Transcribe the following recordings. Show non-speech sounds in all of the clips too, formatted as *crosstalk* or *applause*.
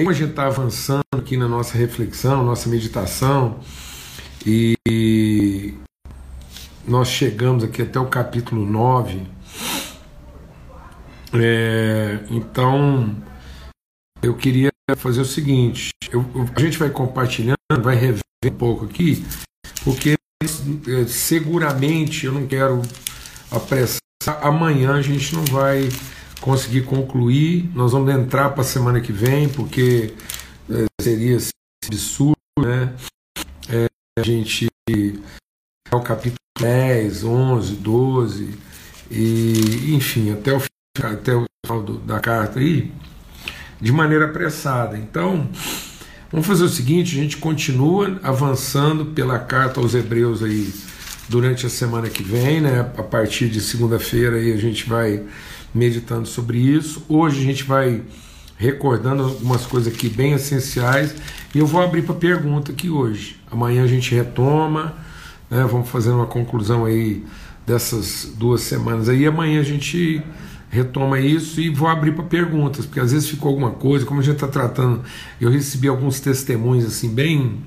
como a gente está avançando aqui na nossa reflexão, nossa meditação, e nós chegamos aqui até o capítulo 9. É, então, eu queria fazer o seguinte: eu, a gente vai compartilhando, vai rever um pouco aqui, porque é, seguramente eu não quero apressar. Amanhã a gente não vai conseguir concluir. Nós vamos entrar para a semana que vem, porque é, seria absurdo, né? É, a gente é o capítulo 10, 11, 12, e enfim, até o, até o final do, da carta aí, de maneira apressada. Então, vamos fazer o seguinte: a gente continua avançando pela carta aos Hebreus aí durante a semana que vem, né? A partir de segunda-feira aí a gente vai meditando sobre isso. Hoje a gente vai recordando algumas coisas aqui bem essenciais e eu vou abrir para pergunta aqui hoje. Amanhã a gente retoma, né, vamos fazer uma conclusão aí dessas duas semanas aí. Amanhã a gente retoma isso e vou abrir para perguntas, porque às vezes ficou alguma coisa, como a gente está tratando, eu recebi alguns testemunhos assim bem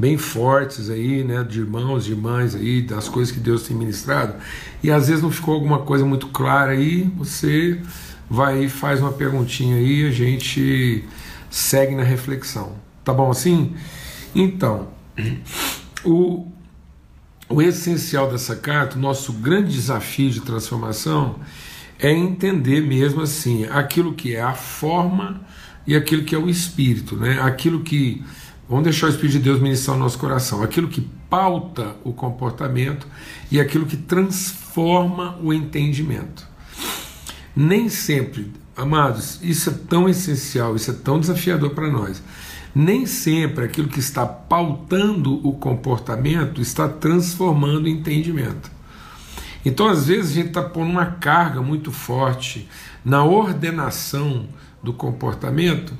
bem fortes aí, né, de irmãos, de irmãs aí, das coisas que Deus tem ministrado, e às vezes não ficou alguma coisa muito clara aí, você vai e faz uma perguntinha aí, a gente segue na reflexão. Tá bom assim? Então, o, o essencial dessa carta, o nosso grande desafio de transformação é entender mesmo assim aquilo que é a forma e aquilo que é o espírito, né? Aquilo que Vamos deixar o Espírito de Deus ministrar o nosso coração. Aquilo que pauta o comportamento e aquilo que transforma o entendimento. Nem sempre, amados, isso é tão essencial, isso é tão desafiador para nós. Nem sempre aquilo que está pautando o comportamento está transformando o entendimento. Então, às vezes, a gente está pondo uma carga muito forte na ordenação do comportamento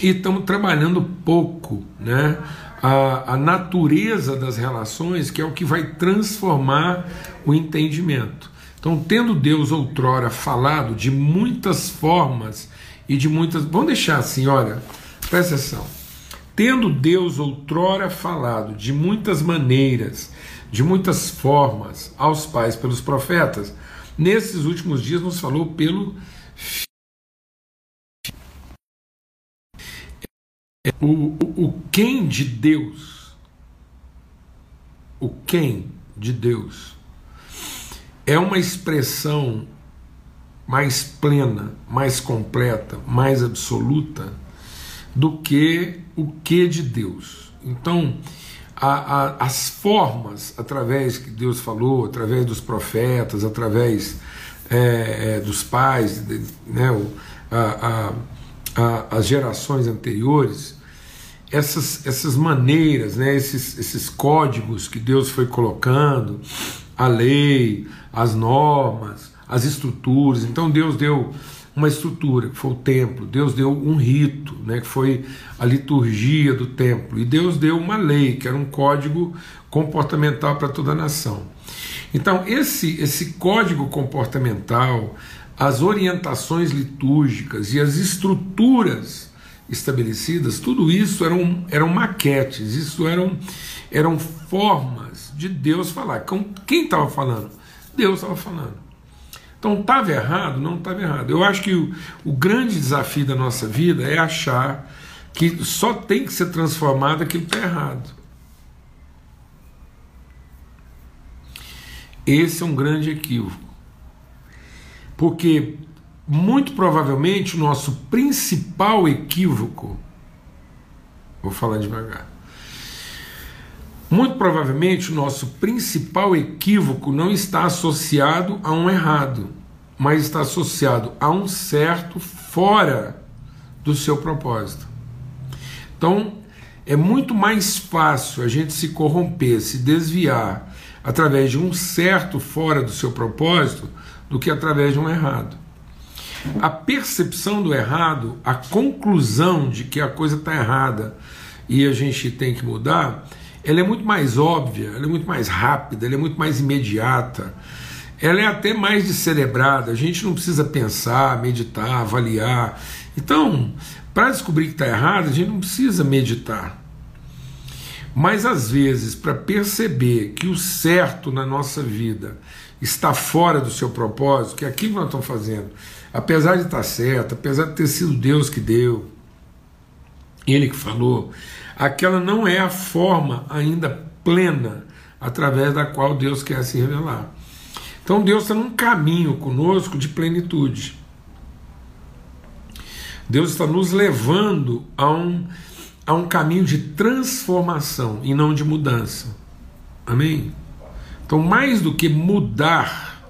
e estamos trabalhando pouco né, a, a natureza das relações, que é o que vai transformar o entendimento. Então, tendo Deus outrora falado de muitas formas e de muitas. Vamos deixar assim, olha, presta atenção. Tendo Deus outrora falado de muitas maneiras, de muitas formas aos pais pelos profetas, nesses últimos dias nos falou pelo o, o, o quem de Deus, o quem de Deus, é uma expressão mais plena, mais completa, mais absoluta do que o que de Deus. Então, a, a, as formas através que Deus falou, através dos profetas, através é, é, dos pais, né, a, as gerações anteriores, essas, essas maneiras, né, esses, esses códigos que Deus foi colocando, a lei, as normas, as estruturas. Então Deus deu uma estrutura, que foi o templo, Deus deu um rito, né, que foi a liturgia do templo, e Deus deu uma lei, que era um código comportamental para toda a nação. Então, esse, esse código comportamental, as orientações litúrgicas e as estruturas estabelecidas, tudo isso eram, eram maquetes, isso eram, eram formas de Deus falar. Quem estava falando? Deus estava falando. Então estava errado? Não estava errado. Eu acho que o, o grande desafio da nossa vida é achar que só tem que ser transformado aquilo que está errado. Esse é um grande equívoco. Porque muito provavelmente o nosso principal equívoco, vou falar devagar, muito provavelmente o nosso principal equívoco não está associado a um errado, mas está associado a um certo fora do seu propósito. Então, é muito mais fácil a gente se corromper, se desviar através de um certo fora do seu propósito do que através de um errado. A percepção do errado, a conclusão de que a coisa está errada e a gente tem que mudar, ela é muito mais óbvia, ela é muito mais rápida, ela é muito mais imediata, ela é até mais descerebrada. A gente não precisa pensar, meditar, avaliar Então, para descobrir que está errado, a gente não precisa meditar. Mas às vezes, para perceber que o certo na nossa vida está fora do seu propósito, que é aquilo que nós estamos fazendo, apesar de estar certo, apesar de ter sido Deus que deu, Ele que falou, aquela não é a forma ainda plena através da qual Deus quer se revelar. Então Deus está num caminho conosco de plenitude. Deus está nos levando a um, a um caminho de transformação e não de mudança. Amém? Então, mais do que mudar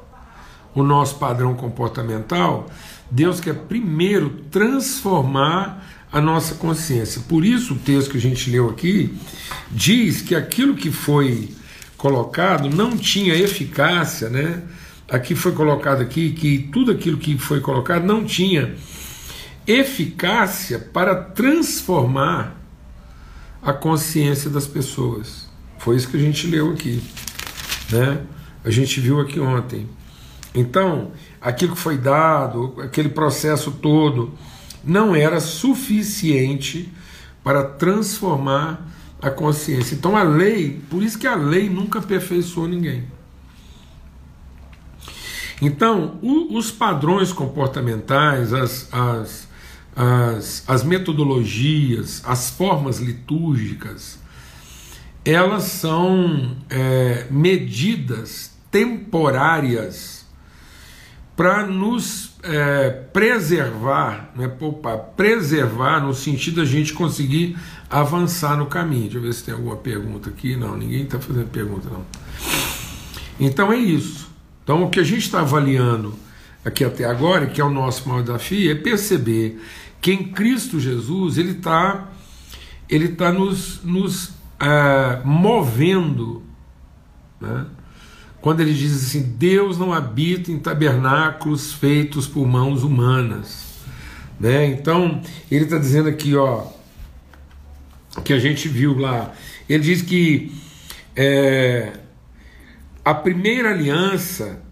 o nosso padrão comportamental, Deus quer primeiro transformar a nossa consciência. Por isso, o texto que a gente leu aqui diz que aquilo que foi colocado não tinha eficácia, né? Aqui foi colocado aqui que tudo aquilo que foi colocado não tinha eficácia para transformar a consciência das pessoas. Foi isso que a gente leu aqui, né? A gente viu aqui ontem. Então, aquilo que foi dado, aquele processo todo, não era suficiente para transformar a consciência. Então a lei, por isso que a lei nunca aperfeiçoou ninguém. Então, o, os padrões comportamentais, as, as, as, as metodologias, as formas litúrgicas, elas são é, medidas temporárias para nos é, preservar, né, poupar, preservar no sentido da gente conseguir avançar no caminho. Deixa eu ver se tem alguma pergunta aqui. Não, ninguém está fazendo pergunta, não. Então é isso. Então o que a gente está avaliando aqui até agora, que é o nosso maior desafio, é perceber que em Cristo Jesus ele está ele tá nos, nos movendo, né? quando ele diz assim: Deus não habita em tabernáculos feitos por mãos humanas. Né? Então, ele está dizendo aqui, ó, que a gente viu lá. Ele diz que é, a primeira aliança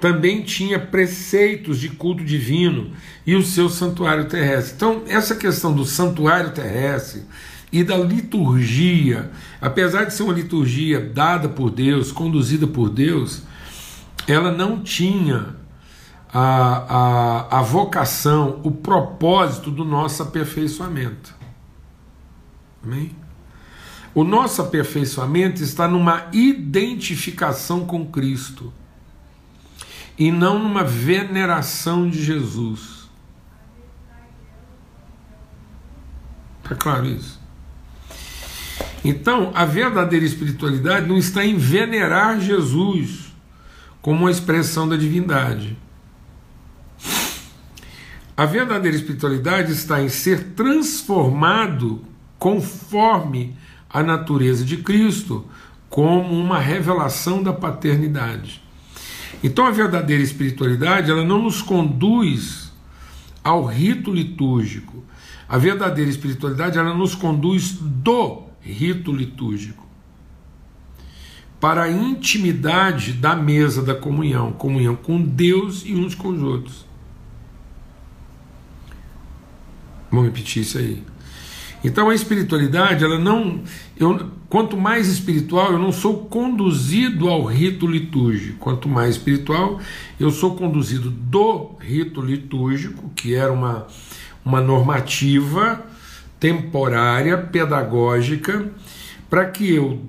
também tinha preceitos de culto divino e o seu santuário terrestre. Então, essa questão do santuário terrestre e da liturgia, apesar de ser uma liturgia dada por Deus, conduzida por Deus, ela não tinha a, a, a vocação, o propósito do nosso aperfeiçoamento. Amém? O nosso aperfeiçoamento está numa identificação com Cristo e não numa veneração de Jesus. Está claro isso? Então, a verdadeira espiritualidade não está em venerar Jesus como uma expressão da divindade. A verdadeira espiritualidade está em ser transformado conforme a natureza de Cristo, como uma revelação da paternidade. Então a verdadeira espiritualidade, ela não nos conduz ao rito litúrgico. A verdadeira espiritualidade, ela nos conduz do rito litúrgico para a intimidade da mesa da comunhão, comunhão com Deus e uns com os outros. Vamos repetir isso aí. Então a espiritualidade, ela não. Eu, quanto mais espiritual, eu não sou conduzido ao rito litúrgico. Quanto mais espiritual, eu sou conduzido do rito litúrgico, que era uma, uma normativa temporária, pedagógica, para que eu,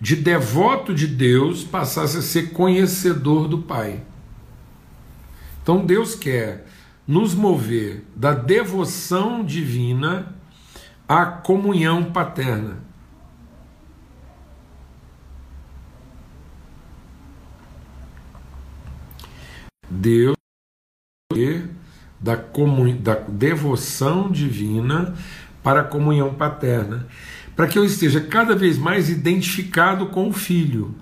de devoto de Deus, passasse a ser conhecedor do Pai. Então Deus quer nos mover da devoção divina a comunhão paterna. Deus da, da devoção divina para a comunhão paterna, para que eu esteja cada vez mais identificado com o Filho.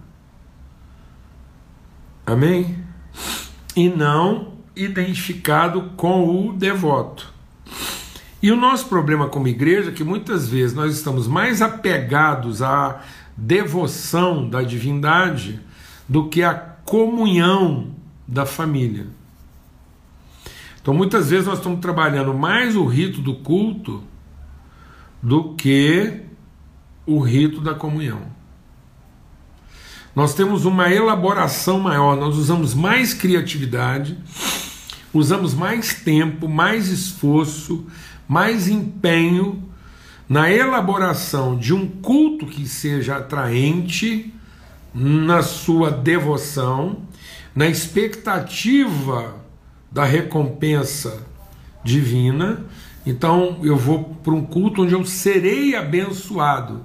Amém? E não identificado com o devoto. E o nosso problema como igreja é que muitas vezes nós estamos mais apegados à devoção da divindade do que à comunhão da família. Então muitas vezes nós estamos trabalhando mais o rito do culto do que o rito da comunhão. Nós temos uma elaboração maior, nós usamos mais criatividade, usamos mais tempo, mais esforço, mais empenho na elaboração de um culto que seja atraente na sua devoção, na expectativa da recompensa divina. Então eu vou para um culto onde eu serei abençoado.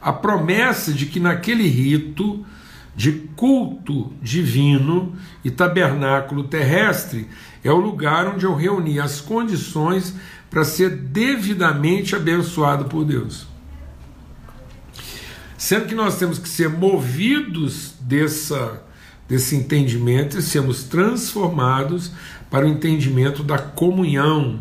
A promessa de que naquele rito de culto divino e tabernáculo terrestre é o lugar onde eu reuni as condições para ser devidamente abençoado por Deus. Sendo que nós temos que ser movidos dessa, desse entendimento e sermos transformados para o entendimento da comunhão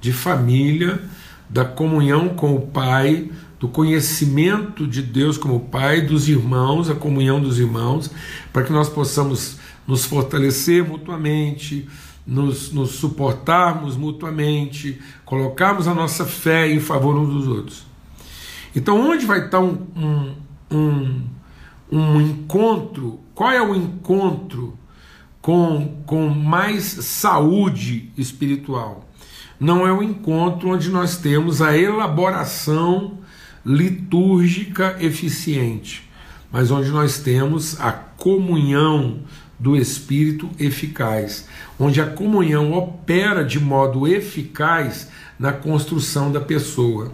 de família, da comunhão com o Pai, do conhecimento de Deus como Pai, dos irmãos, a comunhão dos irmãos, para que nós possamos nos fortalecer mutuamente, nos, nos suportarmos mutuamente, colocarmos a nossa fé em favor uns dos outros. Então, onde vai estar um, um, um, um encontro? Qual é o encontro com, com mais saúde espiritual? Não é o encontro onde nós temos a elaboração litúrgica eficiente, mas onde nós temos a comunhão do Espírito eficaz, onde a comunhão opera de modo eficaz na construção da pessoa,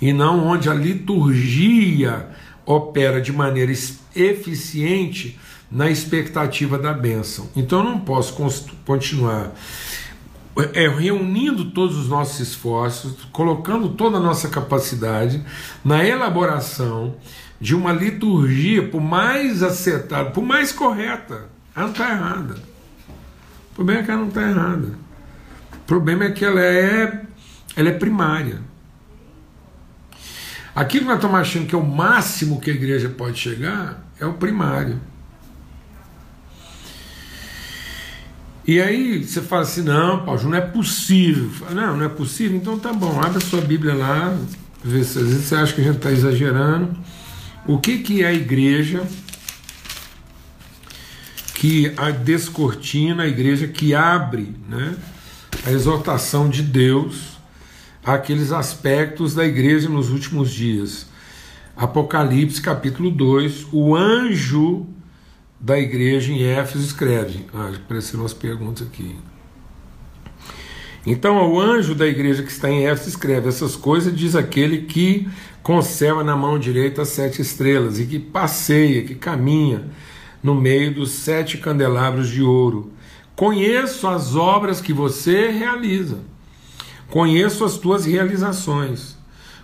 e não onde a liturgia opera de maneira eficiente na expectativa da bênção. Então eu não posso continuar é, reunindo todos os nossos esforços, colocando toda a nossa capacidade na elaboração de uma liturgia, por mais acertada, por mais correta, ela não está errada. O problema é que ela não está errada. O problema é que ela é, ela é primária. Aquilo que nós estamos achando que é o máximo que a igreja pode chegar é o primário. E aí você fala assim, não, Paulo, não é possível. Não, não é possível, então tá bom, abre a sua Bíblia lá, vê se às vezes você acha que a gente está exagerando. O que, que é a igreja que a descortina, a igreja que abre né, a exortação de Deus àqueles aspectos da igreja nos últimos dias. Apocalipse capítulo 2, o anjo da igreja em Éfeso escreve. Ah, apareceram umas perguntas aqui. Então, ao anjo da igreja que está em Éfeso escreve essas coisas, diz aquele que conserva na mão direita as sete estrelas e que passeia, que caminha no meio dos sete candelabros de ouro. Conheço as obras que você realiza, conheço as tuas realizações,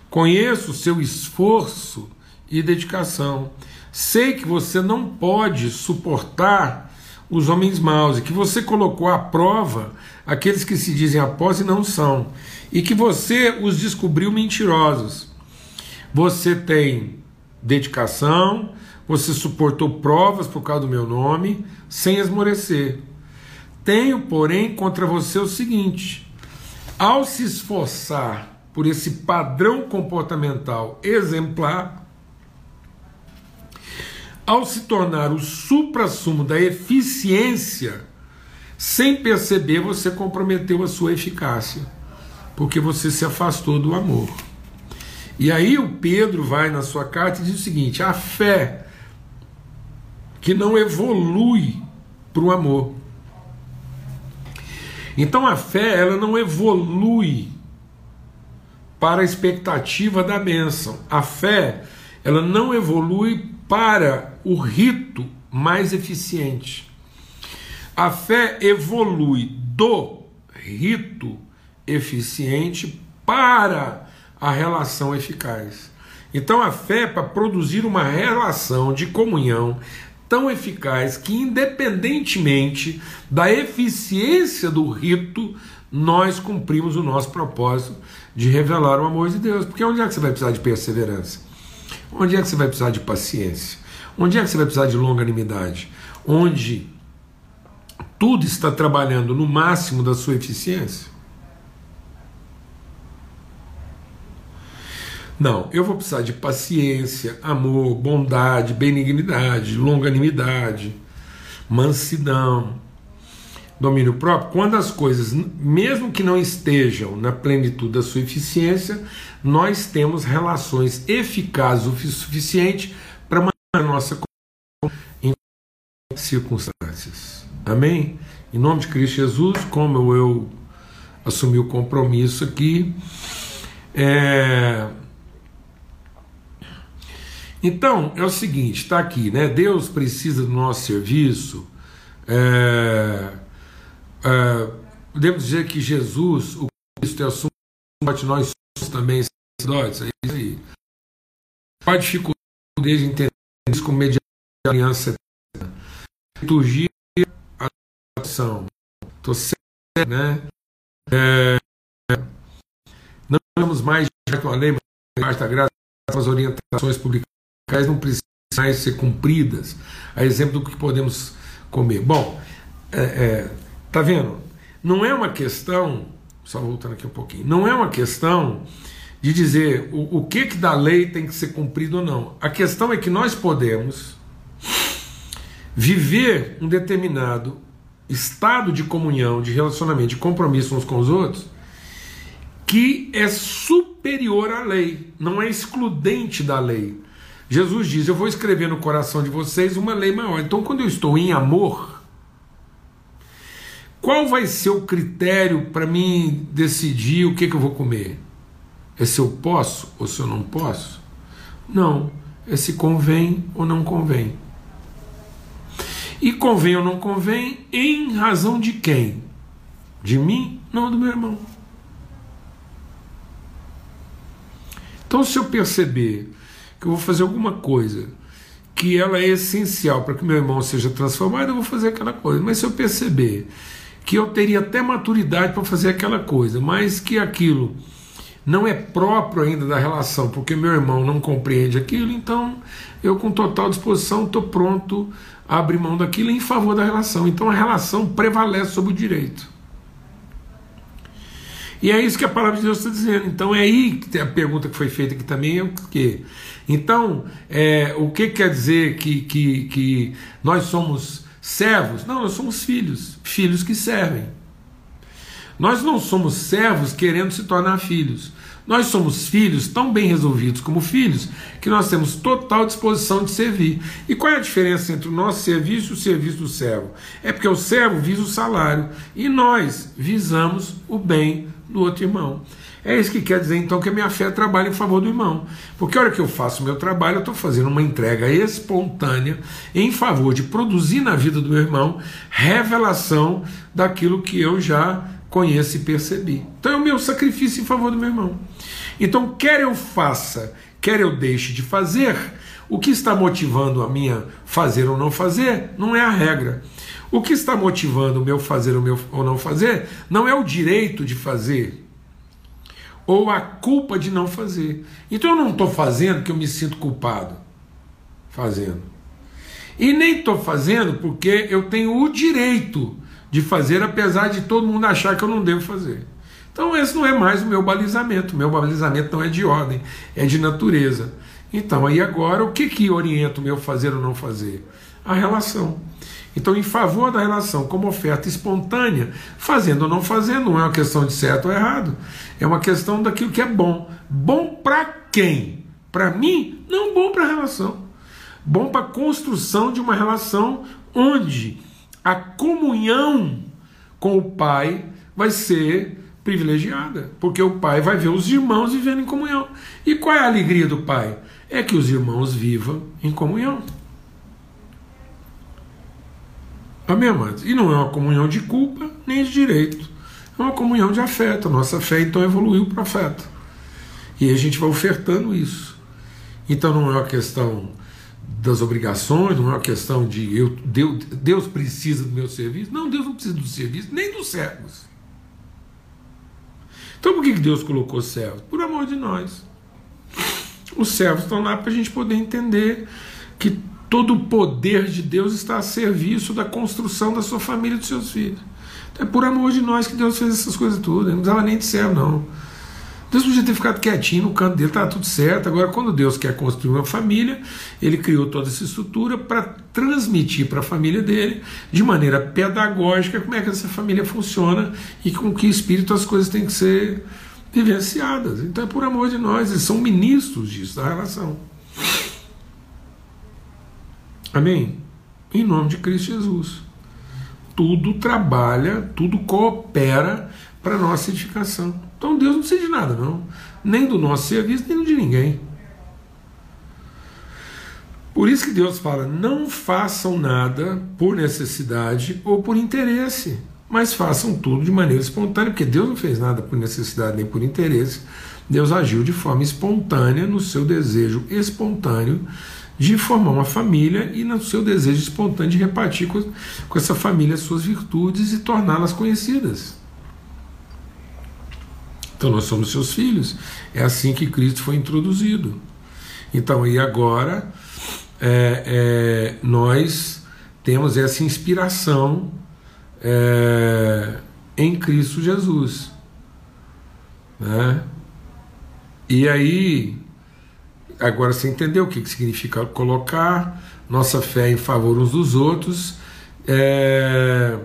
conheço o seu esforço e dedicação Sei que você não pode suportar os homens maus e que você colocou à prova aqueles que se dizem após e não são, e que você os descobriu mentirosos. Você tem dedicação, você suportou provas por causa do meu nome, sem esmorecer. Tenho, porém, contra você o seguinte: ao se esforçar por esse padrão comportamental exemplar, ao se tornar o supra-sumo da eficiência, sem perceber, você comprometeu a sua eficácia, porque você se afastou do amor. E aí o Pedro vai na sua carta e diz o seguinte: a fé que não evolui para o amor. Então a fé ela não evolui para a expectativa da bênção. A fé ela não evolui para o rito mais eficiente. A fé evolui do rito eficiente para a relação eficaz. Então a fé é para produzir uma relação de comunhão tão eficaz que, independentemente da eficiência do rito, nós cumprimos o nosso propósito de revelar o amor de Deus. Porque onde é que você vai precisar de perseverança? Onde é que você vai precisar de paciência? Onde é que você vai precisar de longanimidade? Onde tudo está trabalhando no máximo da sua eficiência? Não, eu vou precisar de paciência, amor, bondade, benignidade, longanimidade, mansidão, domínio próprio. Quando as coisas, mesmo que não estejam na plenitude da sua eficiência, nós temos relações eficazes o suficiente a nossa em circunstâncias. Amém? Em nome de Cristo Jesus, como eu assumi o compromisso aqui, é, então, é o seguinte, está aqui, né? Deus precisa do nosso serviço. É, é, podemos dizer que Jesus, o Cristo, é o sumo nós somos também sacerdotes, é isso aí. Qual dificuldade de entender com mediante a aliança eterna? Liturgia, ação. Estou certo, né? É, não temos mais de uma lei, mas da graça, as orientações publicadas não precisam mais ser cumpridas, a exemplo do que podemos comer. Bom, é, é, tá vendo? Não é uma questão, só voltando aqui um pouquinho, não é uma questão de dizer o, o que, que da lei tem que ser cumprido ou não. A questão é que nós podemos viver um determinado estado de comunhão, de relacionamento, de compromisso uns com os outros, que é superior à lei, não é excludente da lei. Jesus diz: Eu vou escrever no coração de vocês uma lei maior. Então, quando eu estou em amor, qual vai ser o critério para mim decidir o que, que eu vou comer? É se eu posso ou se eu não posso? Não, é se convém ou não convém. E convém ou não convém em razão de quem? De mim? Não, do meu irmão. Então, se eu perceber que eu vou fazer alguma coisa que ela é essencial para que meu irmão seja transformado, eu vou fazer aquela coisa. Mas se eu perceber que eu teria até maturidade para fazer aquela coisa, mas que aquilo não é próprio ainda da relação, porque meu irmão não compreende aquilo, então eu, com total disposição, estou pronto a abrir mão daquilo em favor da relação. Então a relação prevalece sobre o direito. E é isso que a palavra de Deus está dizendo. Então é aí que a pergunta que foi feita aqui também é o quê? Então, é, o que quer dizer que, que, que nós somos servos? Não, nós somos filhos, filhos que servem. Nós não somos servos querendo se tornar filhos. Nós somos filhos tão bem resolvidos como filhos que nós temos total disposição de servir. E qual é a diferença entre o nosso serviço e o serviço do servo? É porque o servo visa o salário e nós visamos o bem do outro irmão. É isso que quer dizer então que a minha fé trabalha em favor do irmão. Porque a hora que eu faço o meu trabalho, eu estou fazendo uma entrega espontânea em favor de produzir na vida do meu irmão revelação daquilo que eu já conheço e percebi. Então é o meu sacrifício em favor do meu irmão. Então, quer eu faça, quer eu deixe de fazer, o que está motivando a minha fazer ou não fazer não é a regra. O que está motivando o meu fazer ou não fazer não é o direito de fazer ou a culpa de não fazer. Então eu não estou fazendo porque eu me sinto culpado fazendo. E nem estou fazendo porque eu tenho o direito de fazer, apesar de todo mundo achar que eu não devo fazer. Então esse não é mais o meu balizamento. O meu balizamento não é de ordem, é de natureza. Então aí agora o que que orienta o meu fazer ou não fazer? A relação. Então, em favor da relação como oferta espontânea, fazendo ou não fazendo, não é uma questão de certo ou errado, é uma questão daquilo que é bom. Bom para quem? Para mim? Não bom para a relação. Bom para a construção de uma relação onde a comunhão com o Pai vai ser privilegiada, porque o Pai vai ver os irmãos vivendo em comunhão. E qual é a alegria do Pai? É que os irmãos vivam em comunhão. Amém, amados? E não é uma comunhão de culpa nem de direito. É uma comunhão de afeto. A nossa fé então evoluiu para afeto. E a gente vai ofertando isso. Então não é uma questão das obrigações, não é uma questão de eu, Deus, Deus precisa do meu serviço. Não, Deus não precisa do serviço, nem dos servos. Então por que Deus colocou servos? Por amor de nós. Os servos estão lá para a gente poder entender que todo o poder de Deus está a serviço da construção da sua família e dos seus filhos. Então é por amor de nós que Deus fez essas coisas tudo. Ele não precisava nem de céu, não. Deus podia ter ficado quietinho no canto dele, estava tudo certo. Agora, quando Deus quer construir uma família, ele criou toda essa estrutura para transmitir para a família dele, de maneira pedagógica, como é que essa família funciona e com que espírito as coisas têm que ser vivenciadas. Então é por amor de nós, eles são ministros disso, da relação. Amém? Em nome de Cristo Jesus. Tudo trabalha, tudo coopera para nossa edificação. Então Deus não precisa de nada, não. Nem do nosso serviço, nem do de ninguém. Por isso que Deus fala: não façam nada por necessidade ou por interesse, mas façam tudo de maneira espontânea, porque Deus não fez nada por necessidade nem por interesse. Deus agiu de forma espontânea no seu desejo espontâneo de formar uma família e no seu desejo espontâneo de repartir com, com essa família suas virtudes e torná-las conhecidas. Então nós somos seus filhos. É assim que Cristo foi introduzido. Então, e agora é, é, nós temos essa inspiração é, em Cristo Jesus. Né? E aí, agora você entendeu o que, significa colocar nossa fé em favor uns dos outros, é,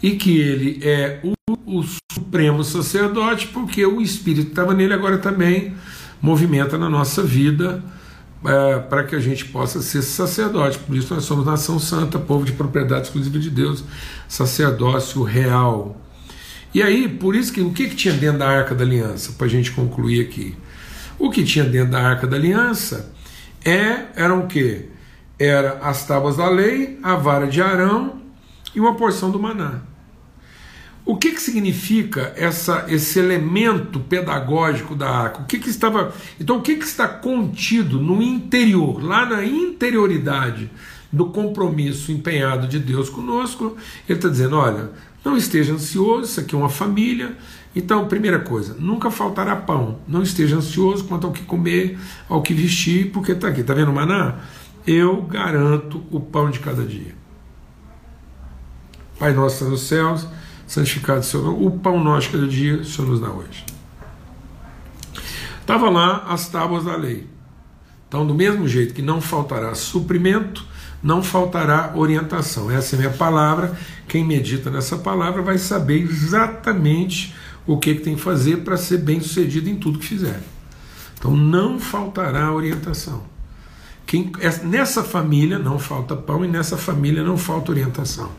e que ele é o, o supremo sacerdote, porque o Espírito estava nele agora também movimenta na nossa vida é, para que a gente possa ser sacerdote. Por isso nós somos nação santa, povo de propriedade exclusiva de Deus, sacerdócio real. E aí, por isso que o que, que tinha dentro da arca da aliança, para a gente concluir aqui? O que tinha dentro da arca da aliança é, eram o quê? Era as tábuas da lei, a vara de Arão e uma porção do maná. O que, que significa essa, esse elemento pedagógico da arca? O que, que estava. Então, o que, que está contido no interior, lá na interioridade do compromisso empenhado de Deus conosco? Ele está dizendo: olha, não esteja ansioso, isso aqui é uma família. Então, primeira coisa, nunca faltará pão. Não esteja ansioso quanto ao que comer, ao que vestir, porque está aqui, está vendo maná? Eu garanto o pão de cada dia. Pai nosso nos céus santificado seu nome. O pão nosso cada dia o Senhor nos dá hoje. Estava lá as tábuas da lei. Então, do mesmo jeito que não faltará suprimento, não faltará orientação. Essa é a minha palavra. Quem medita nessa palavra vai saber exatamente o que, que tem que fazer para ser bem sucedido em tudo que fizer. Então, não faltará orientação. Quem, nessa família não falta pão e nessa família não falta orientação.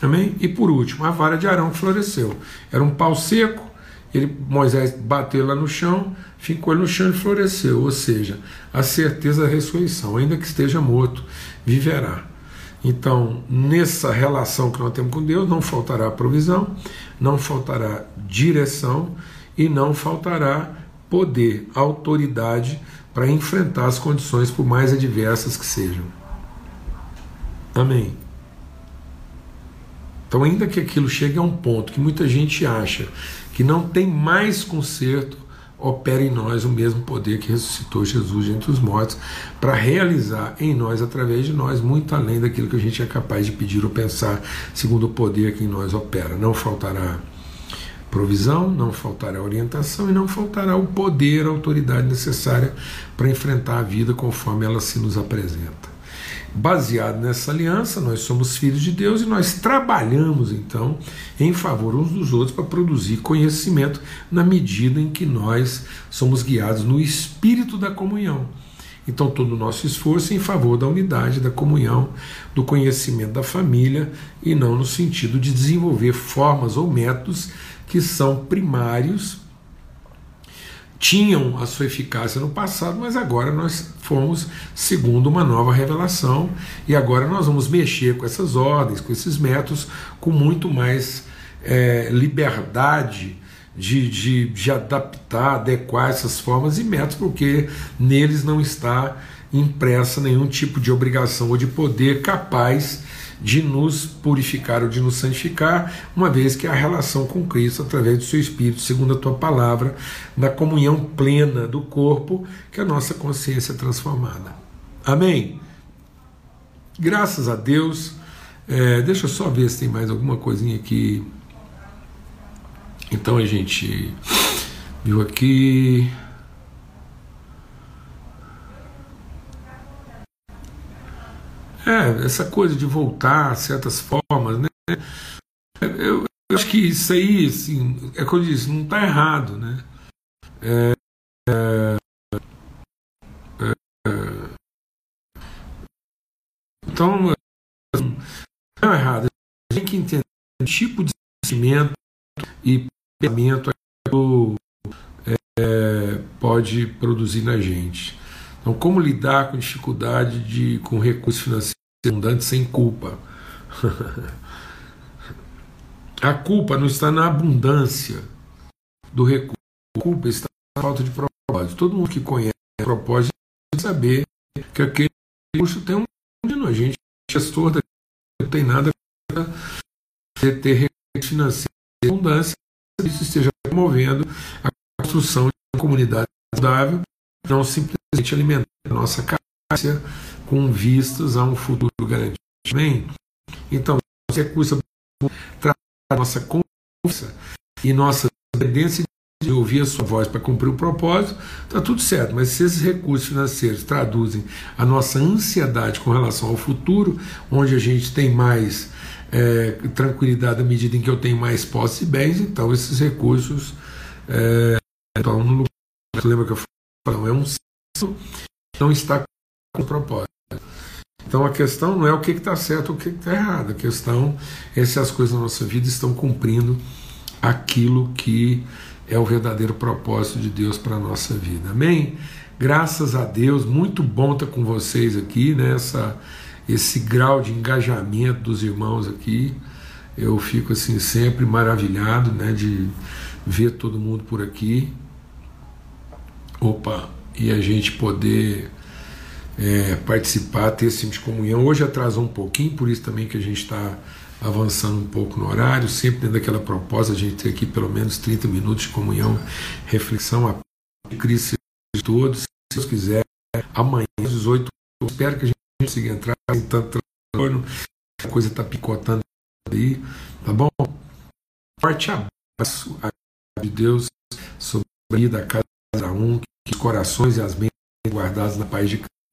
Amém? E por último, a vara de Arão que floresceu. Era um pau seco, ele, Moisés bateu lá no chão, ficou no chão e floresceu. Ou seja, a certeza da ressurreição, ainda que esteja morto, viverá. Então, nessa relação que nós temos com Deus, não faltará provisão, não faltará direção e não faltará poder, autoridade para enfrentar as condições, por mais adversas que sejam. Amém. Então, ainda que aquilo chegue a um ponto que muita gente acha que não tem mais conserto, opera em nós o mesmo poder que ressuscitou Jesus entre os mortos, para realizar em nós, através de nós, muito além daquilo que a gente é capaz de pedir ou pensar, segundo o poder que em nós opera. Não faltará provisão, não faltará orientação e não faltará o poder, a autoridade necessária para enfrentar a vida conforme ela se nos apresenta. Baseado nessa aliança, nós somos filhos de Deus e nós trabalhamos então em favor uns dos outros para produzir conhecimento na medida em que nós somos guiados no espírito da comunhão. Então, todo o nosso esforço é em favor da unidade, da comunhão, do conhecimento da família e não no sentido de desenvolver formas ou métodos que são primários tinham a sua eficácia no passado, mas agora nós fomos segundo uma nova revelação e agora nós vamos mexer com essas ordens, com esses métodos, com muito mais é, liberdade de, de, de adaptar, adequar essas formas e métodos, porque neles não está impressa nenhum tipo de obrigação ou de poder capaz de nos purificar ou de nos santificar, uma vez que a relação com Cristo, através do seu Espírito, segundo a tua palavra, na comunhão plena do corpo, que a nossa consciência é transformada. Amém? Graças a Deus. É, deixa eu só ver se tem mais alguma coisinha aqui. Então a gente viu aqui. É, essa coisa de voltar a certas formas, né? Eu, eu acho que isso aí, assim, é como eu disse, não está errado, né? É, é, é, então, não é errado. A gente tem que entender o tipo de sentimento e pensamento é, pode produzir na gente. Então, como lidar com dificuldade de, com recursos financeiros abundantes sem culpa? *laughs* A culpa não está na abundância do recurso. A culpa está na falta de propósito. Todo mundo que conhece o propósito tem saber que aquele recurso tem um a gente gestor da não tem nada para ter recurso financeiro de abundância, isso esteja promovendo a construção de uma comunidade saudável, não simplesmente alimentar a nossa caixa com vistas a um futuro garantido. Bem, então, os recursos a nossa confiança e nossa dependência de ouvir a sua voz para cumprir o propósito, está tudo certo. Mas se esses recursos financeiros traduzem a nossa ansiedade com relação ao futuro, onde a gente tem mais é, tranquilidade à medida em que eu tenho mais posse e bens, então esses recursos é, estão no lugar. Lembra que eu falei, é um não está com propósito. Então a questão não é o que está certo ou o que está errado, a questão é se as coisas da nossa vida estão cumprindo aquilo que é o verdadeiro propósito de Deus para a nossa vida. Amém? Graças a Deus, muito bom estar com vocês aqui, nessa né? esse grau de engajamento dos irmãos aqui. Eu fico assim sempre maravilhado, né, de ver todo mundo por aqui. Opa, e a gente poder é, participar, ter esse tipo de comunhão. Hoje atrasou um pouquinho, por isso também que a gente está avançando um pouco no horário, sempre dentro daquela proposta, a gente ter aqui pelo menos 30 minutos de comunhão, reflexão, a Cristo de todos, se Deus quiser, amanhã às 18 espero que a gente consiga entrar sem tanto transtorno, a coisa está picotando aí, tá bom? Forte abraço de Deus sobre a vida da casa um, que os corações e as mentes guardadas na paz de Cristo.